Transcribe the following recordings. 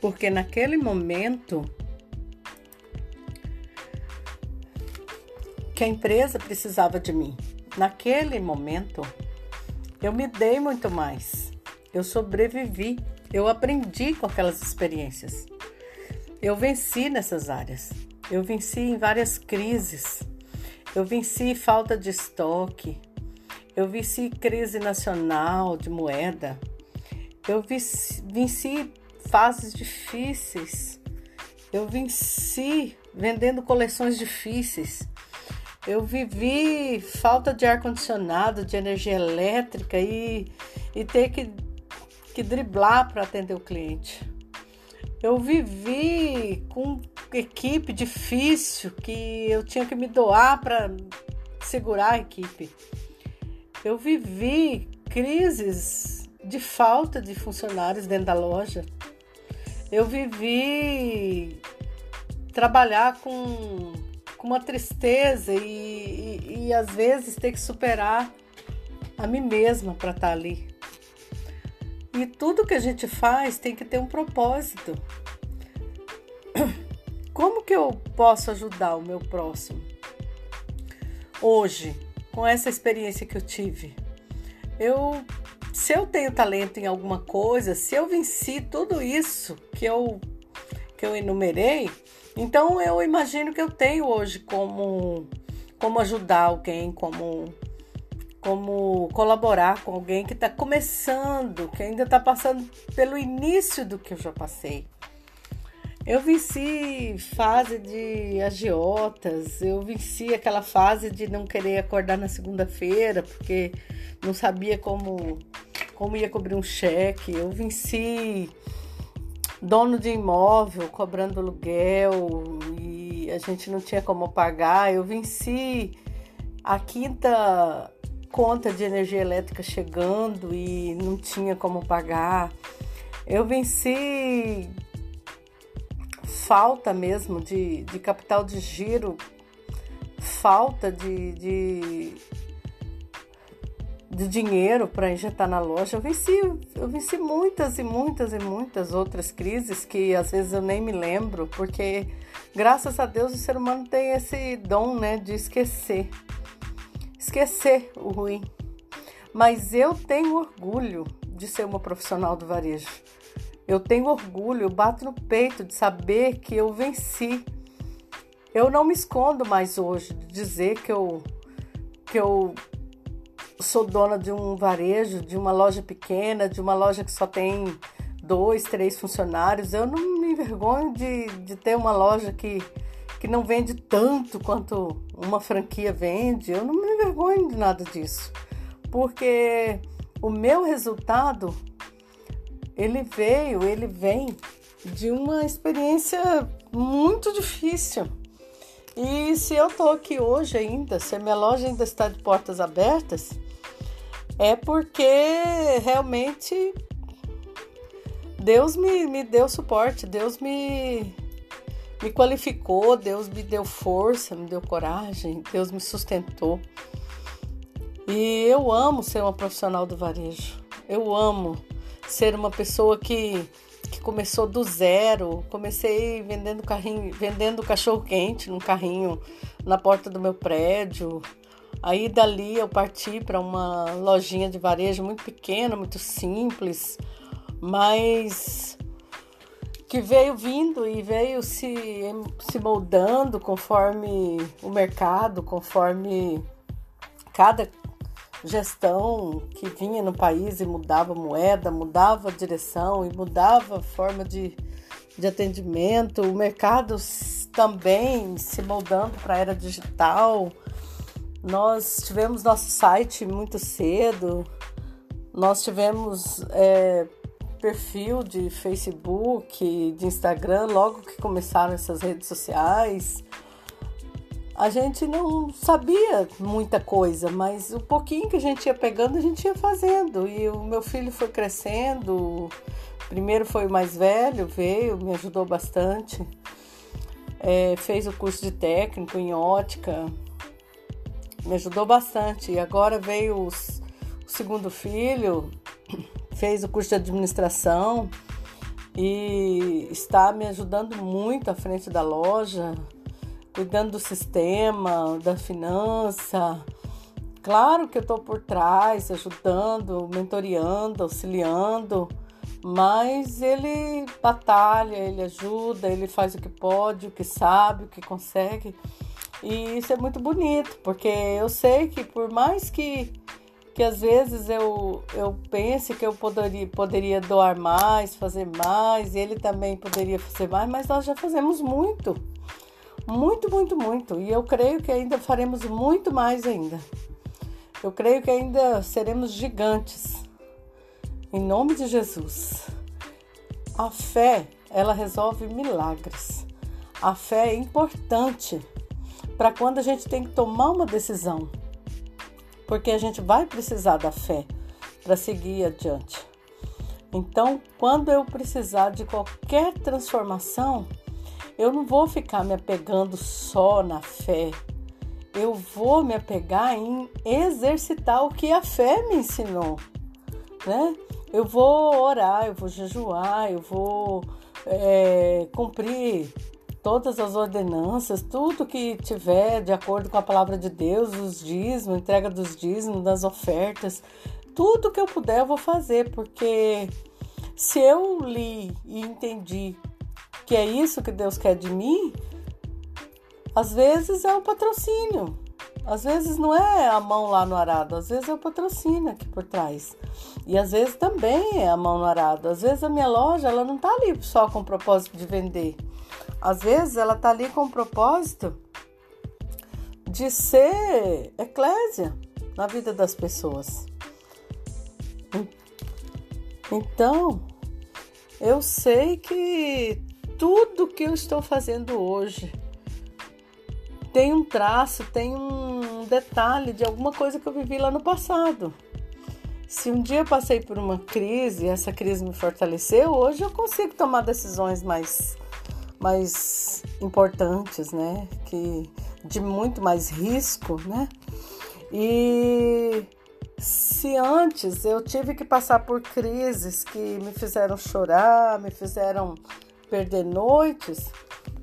Porque naquele momento que a empresa precisava de mim, naquele momento eu me dei muito mais. Eu sobrevivi, eu aprendi com aquelas experiências. Eu venci nessas áreas. Eu venci em várias crises. Eu venci falta de estoque. Eu venci crise nacional de moeda. Eu venci, fases difíceis. Eu venci vendendo coleções difíceis. Eu vivi falta de ar-condicionado, de energia elétrica e, e ter que, que driblar para atender o cliente. Eu vivi com equipe difícil que eu tinha que me doar para segurar a equipe. Eu vivi crises de falta de funcionários dentro da loja. Eu vivi trabalhar com, com uma tristeza e, e, e às vezes ter que superar a mim mesma para estar tá ali. E tudo que a gente faz tem que ter um propósito. Como que eu posso ajudar o meu próximo? Hoje, com essa experiência que eu tive, eu se eu tenho talento em alguma coisa, se eu venci tudo isso que eu que eu enumerei, então eu imagino que eu tenho hoje como como ajudar alguém, como como colaborar com alguém que está começando, que ainda está passando pelo início do que eu já passei. Eu venci fase de agiotas, eu venci aquela fase de não querer acordar na segunda-feira porque não sabia como, como ia cobrir um cheque. Eu venci dono de imóvel cobrando aluguel e a gente não tinha como pagar. Eu venci a quinta conta de energia elétrica chegando e não tinha como pagar. Eu venci falta mesmo de, de capital de giro, falta de, de, de dinheiro para injetar na loja. Eu venci, eu venci muitas e muitas e muitas outras crises que às vezes eu nem me lembro, porque graças a Deus o ser humano tem esse dom né, de esquecer esquecer o ruim. Mas eu tenho orgulho de ser uma profissional do varejo. Eu tenho orgulho, eu bato no peito de saber que eu venci. Eu não me escondo mais hoje de dizer que eu que eu sou dona de um varejo, de uma loja pequena, de uma loja que só tem dois, três funcionários. Eu não me envergonho de, de ter uma loja que que não vende tanto quanto uma franquia vende. Eu não me envergonho de nada disso, porque o meu resultado ele veio, ele vem de uma experiência muito difícil. E se eu tô aqui hoje ainda, se a minha loja ainda está de portas abertas, é porque realmente Deus me, me deu suporte, Deus me, me qualificou, Deus me deu força, me deu coragem, Deus me sustentou. E eu amo ser uma profissional do varejo. Eu amo ser uma pessoa que, que começou do zero. Comecei vendendo carrinho, vendendo cachorro quente num carrinho na porta do meu prédio. Aí dali eu parti para uma lojinha de varejo muito pequena, muito simples, mas que veio vindo e veio se, se moldando conforme o mercado, conforme cada gestão que vinha no país e mudava moeda, mudava direção e mudava forma de, de atendimento, o mercado também se moldando para a era digital. Nós tivemos nosso site muito cedo, nós tivemos é, perfil de Facebook, de Instagram, logo que começaram essas redes sociais. A gente não sabia muita coisa, mas o pouquinho que a gente ia pegando, a gente ia fazendo. E o meu filho foi crescendo. Primeiro foi o mais velho, veio, me ajudou bastante. É, fez o curso de técnico em ótica, me ajudou bastante. E agora veio os, o segundo filho, fez o curso de administração e está me ajudando muito à frente da loja, cuidando do sistema, da finança. Claro que eu estou por trás, ajudando, mentoreando, auxiliando, mas ele batalha, ele ajuda, ele faz o que pode, o que sabe, o que consegue. E isso é muito bonito, porque eu sei que por mais que, que às vezes eu, eu pense que eu poderia, poderia doar mais, fazer mais, ele também poderia fazer mais, mas nós já fazemos muito. Muito, muito, muito. E eu creio que ainda faremos muito mais ainda. Eu creio que ainda seremos gigantes. Em nome de Jesus. A fé, ela resolve milagres. A fé é importante para quando a gente tem que tomar uma decisão. Porque a gente vai precisar da fé para seguir adiante. Então, quando eu precisar de qualquer transformação, eu não vou ficar me apegando só na fé. Eu vou me apegar em exercitar o que a fé me ensinou, né? Eu vou orar, eu vou jejuar, eu vou é, cumprir todas as ordenanças, tudo que tiver de acordo com a palavra de Deus, os dízimos, entrega dos dízimos, das ofertas, tudo que eu puder eu vou fazer, porque se eu li e entendi que é isso que Deus quer de mim, às vezes é o patrocínio. Às vezes não é a mão lá no arado, às vezes é o patrocínio aqui por trás. E às vezes também é a mão no arado. Às vezes a minha loja ela não está ali só com o propósito de vender. Às vezes ela está ali com o propósito de ser eclésia na vida das pessoas. Então, eu sei que tudo que eu estou fazendo hoje tem um traço, tem um detalhe de alguma coisa que eu vivi lá no passado. Se um dia eu passei por uma crise essa crise me fortaleceu, hoje eu consigo tomar decisões mais, mais importantes, né? Que, de muito mais risco, né? E se antes eu tive que passar por crises que me fizeram chorar, me fizeram perder noites,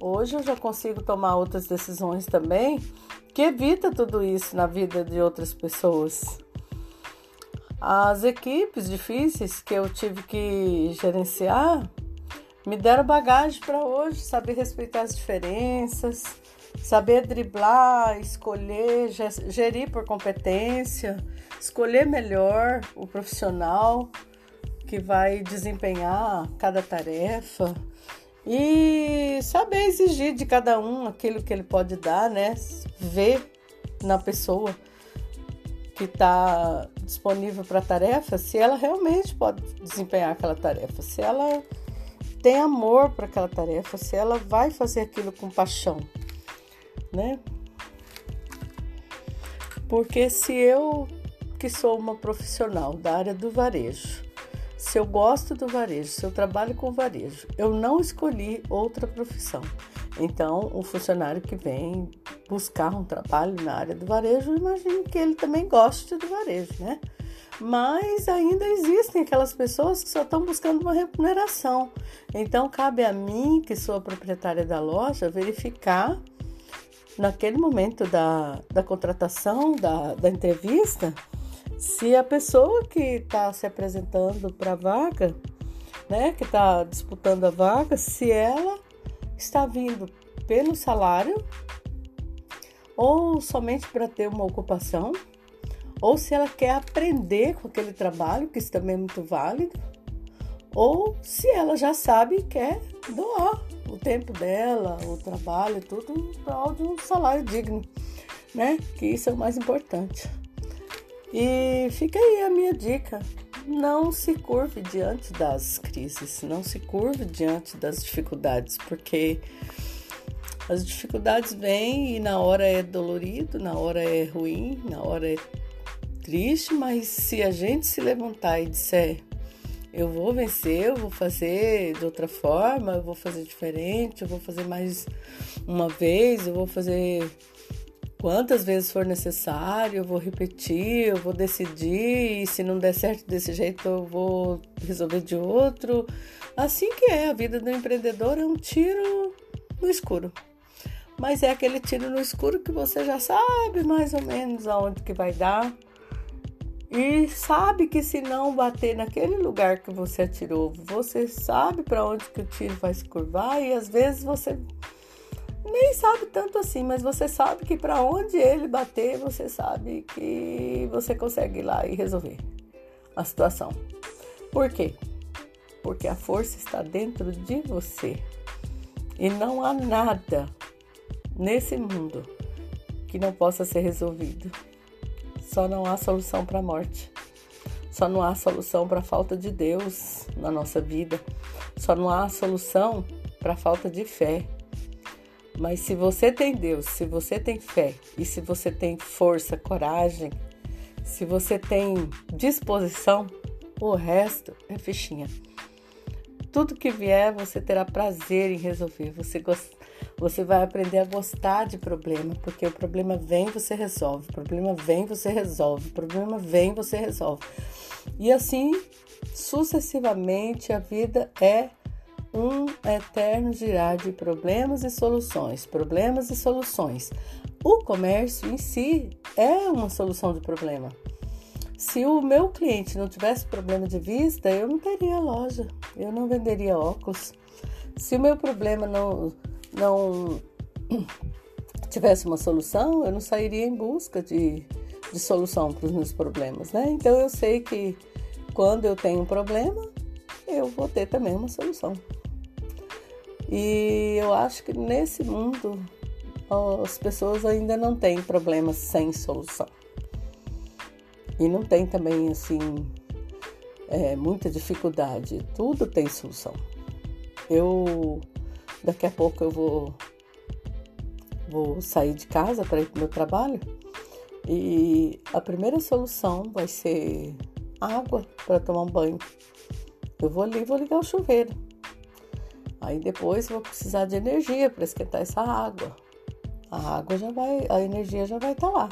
hoje eu já consigo tomar outras decisões também que evita tudo isso na vida de outras pessoas. As equipes difíceis que eu tive que gerenciar me deram bagagem para hoje, saber respeitar as diferenças, saber driblar, escolher, gerir por competência, escolher melhor o profissional que vai desempenhar cada tarefa e saber exigir de cada um aquilo que ele pode dar, né? Ver na pessoa que está disponível para a tarefa se ela realmente pode desempenhar aquela tarefa, se ela tem amor para aquela tarefa, se ela vai fazer aquilo com paixão, né? Porque se eu, que sou uma profissional da área do varejo, se eu gosto do varejo, se eu trabalho com varejo, eu não escolhi outra profissão. Então, o funcionário que vem buscar um trabalho na área do varejo, imagino que ele também goste do varejo, né? Mas ainda existem aquelas pessoas que só estão buscando uma remuneração. Então, cabe a mim, que sou a proprietária da loja, verificar naquele momento da, da contratação, da, da entrevista, se a pessoa que está se apresentando para a vaga, né, que está disputando a vaga, se ela está vindo pelo salário ou somente para ter uma ocupação, ou se ela quer aprender com aquele trabalho, que isso também é muito válido, ou se ela já sabe e quer doar o tempo dela, o trabalho, tudo em prol de um salário digno, né? Que isso é o mais importante. E fica aí a minha dica. Não se curve diante das crises, não se curve diante das dificuldades, porque as dificuldades vêm e na hora é dolorido, na hora é ruim, na hora é triste, mas se a gente se levantar e disser eu vou vencer, eu vou fazer de outra forma, eu vou fazer diferente, eu vou fazer mais uma vez, eu vou fazer Quantas vezes for necessário, eu vou repetir, eu vou decidir, e se não der certo desse jeito, eu vou resolver de outro. Assim que é, a vida do empreendedor é um tiro no escuro. Mas é aquele tiro no escuro que você já sabe mais ou menos aonde que vai dar. E sabe que se não bater naquele lugar que você atirou, você sabe para onde que o tiro vai se curvar e às vezes você nem sabe tanto assim, mas você sabe que para onde ele bater, você sabe que você consegue ir lá e resolver a situação. Por quê? Porque a força está dentro de você. E não há nada nesse mundo que não possa ser resolvido. Só não há solução para a morte. Só não há solução para a falta de Deus na nossa vida. Só não há solução para a falta de fé. Mas se você tem Deus, se você tem fé e se você tem força, coragem, se você tem disposição, o resto é fichinha. Tudo que vier, você terá prazer em resolver. Você, gost... você vai aprender a gostar de problema, porque o problema vem, você resolve. O problema vem, você resolve. O problema vem, você resolve. E assim, sucessivamente, a vida é um eterno girar de problemas e soluções, problemas e soluções. O comércio em si é uma solução de problema. Se o meu cliente não tivesse problema de vista, eu não teria loja, eu não venderia óculos. Se o meu problema não, não tivesse uma solução, eu não sairia em busca de, de solução para os meus problemas, né? Então eu sei que quando eu tenho um problema, eu vou ter também uma solução. E eu acho que nesse mundo as pessoas ainda não têm problemas sem solução. E não tem também assim é, muita dificuldade. Tudo tem solução. Eu daqui a pouco eu vou vou sair de casa para ir para o meu trabalho e a primeira solução vai ser água para tomar um banho. Eu vou ali, vou ligar o chuveiro. Aí depois vou precisar de energia para esquentar essa água. A água já vai, a energia já vai estar tá lá.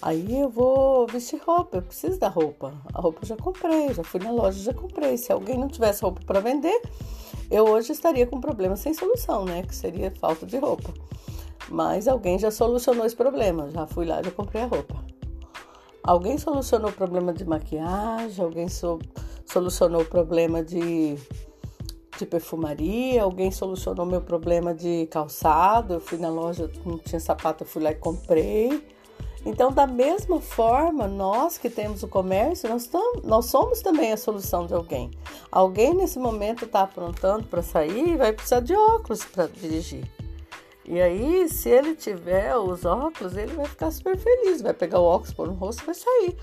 Aí eu vou vestir roupa, eu preciso da roupa. A roupa eu já comprei, já fui na loja, já comprei. Se alguém não tivesse roupa para vender, eu hoje estaria com um problema sem solução, né? Que seria falta de roupa. Mas alguém já solucionou esse problema. Já fui lá, já comprei a roupa. Alguém solucionou o problema de maquiagem, alguém so, solucionou o problema de de perfumaria, alguém solucionou meu problema de calçado, eu fui na loja, não tinha sapato, eu fui lá e comprei. Então, da mesma forma, nós que temos o comércio, nós, tam, nós somos também a solução de alguém. Alguém nesse momento está aprontando para sair e vai precisar de óculos para dirigir. E aí, se ele tiver os óculos, ele vai ficar super feliz, vai pegar o óculos, pôr no rosto e vai sair.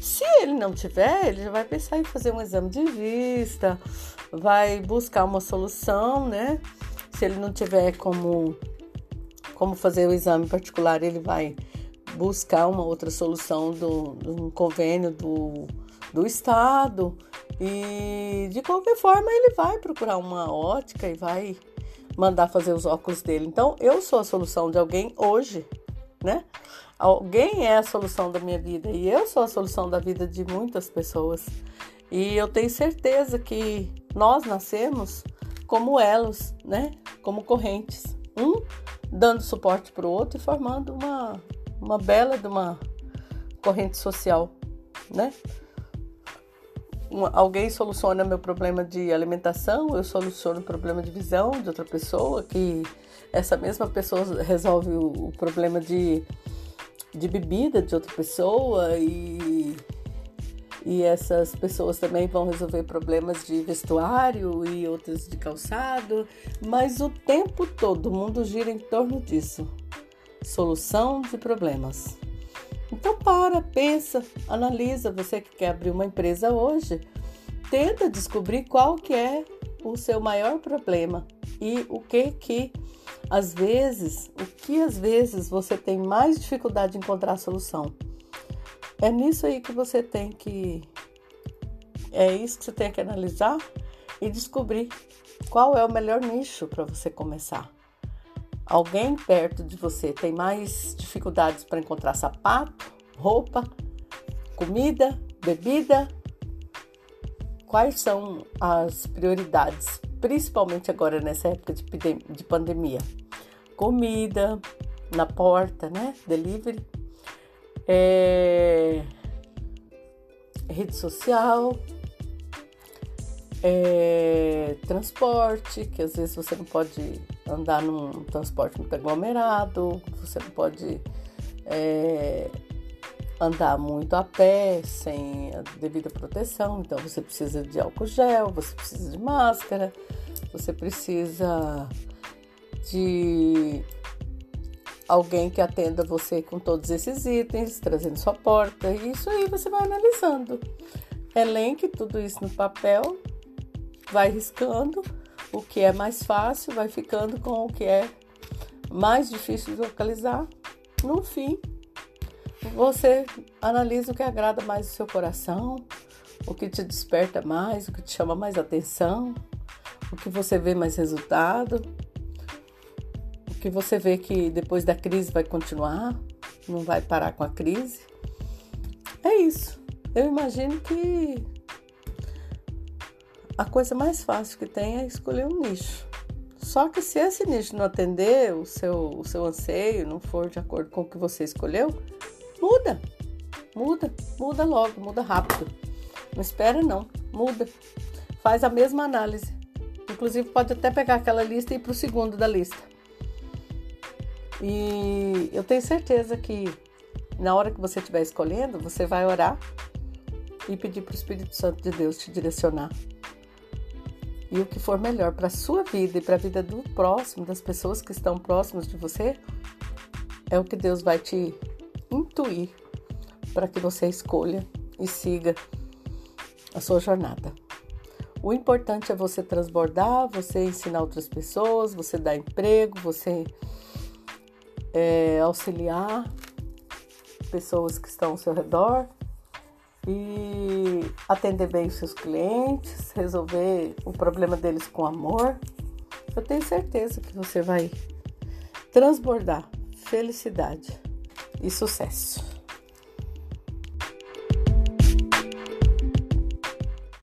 Se ele não tiver, ele já vai pensar em fazer um exame de vista, vai buscar uma solução, né? Se ele não tiver como, como fazer o exame particular, ele vai buscar uma outra solução do, um convênio do, do Estado. E de qualquer forma, ele vai procurar uma ótica e vai mandar fazer os óculos dele. Então, eu sou a solução de alguém hoje, né? Alguém é a solução da minha vida e eu sou a solução da vida de muitas pessoas. E eu tenho certeza que nós nascemos como elos, né? Como correntes, um dando suporte para o outro e formando uma, uma bela de uma corrente social, né? Alguém soluciona meu problema de alimentação, eu soluciono o problema de visão de outra pessoa, que essa mesma pessoa resolve o, o problema de, de bebida de outra pessoa e, e essas pessoas também vão resolver problemas de vestuário e outras de calçado, mas o tempo todo o mundo gira em torno disso. Solução de problemas. Então para, pensa, analisa, você que quer abrir uma empresa hoje, tenta descobrir qual que é o seu maior problema e o que que às vezes, o que às vezes você tem mais dificuldade de encontrar a solução. É nisso aí que você tem que é isso que você tem que analisar e descobrir qual é o melhor nicho para você começar. Alguém perto de você tem mais dificuldades para encontrar sapato, roupa, comida, bebida, quais são as prioridades, principalmente agora nessa época de, de pandemia? Comida na porta, né? Delivery, é, rede social, é, transporte, que às vezes você não pode andar num transporte muito aglomerado, você não pode é, andar muito a pé sem a devida proteção, então você precisa de álcool gel, você precisa de máscara, você precisa de alguém que atenda você com todos esses itens, trazendo sua porta, e isso aí você vai analisando. Elenque tudo isso no papel, vai riscando o que é mais fácil, vai ficando com o que é mais difícil de localizar. No fim, você analisa o que agrada mais o seu coração, o que te desperta mais, o que te chama mais atenção, o que você vê mais resultado, o que você vê que depois da crise vai continuar, não vai parar com a crise. É isso. Eu imagino que a coisa mais fácil que tem é escolher um nicho. Só que se esse nicho não atender o seu, o seu anseio, não for de acordo com o que você escolheu, muda. Muda, muda logo, muda rápido. Não espera não, muda. Faz a mesma análise. Inclusive pode até pegar aquela lista e ir para o segundo da lista. E eu tenho certeza que na hora que você estiver escolhendo, você vai orar e pedir para o Espírito Santo de Deus te direcionar e o que for melhor para a sua vida e para a vida do próximo, das pessoas que estão próximas de você, é o que Deus vai te intuir para que você escolha e siga a sua jornada. O importante é você transbordar, você ensinar outras pessoas, você dar emprego, você é, auxiliar pessoas que estão ao seu redor e atender bem os seus clientes, resolver o problema deles com amor. Eu tenho certeza que você vai transbordar felicidade e sucesso.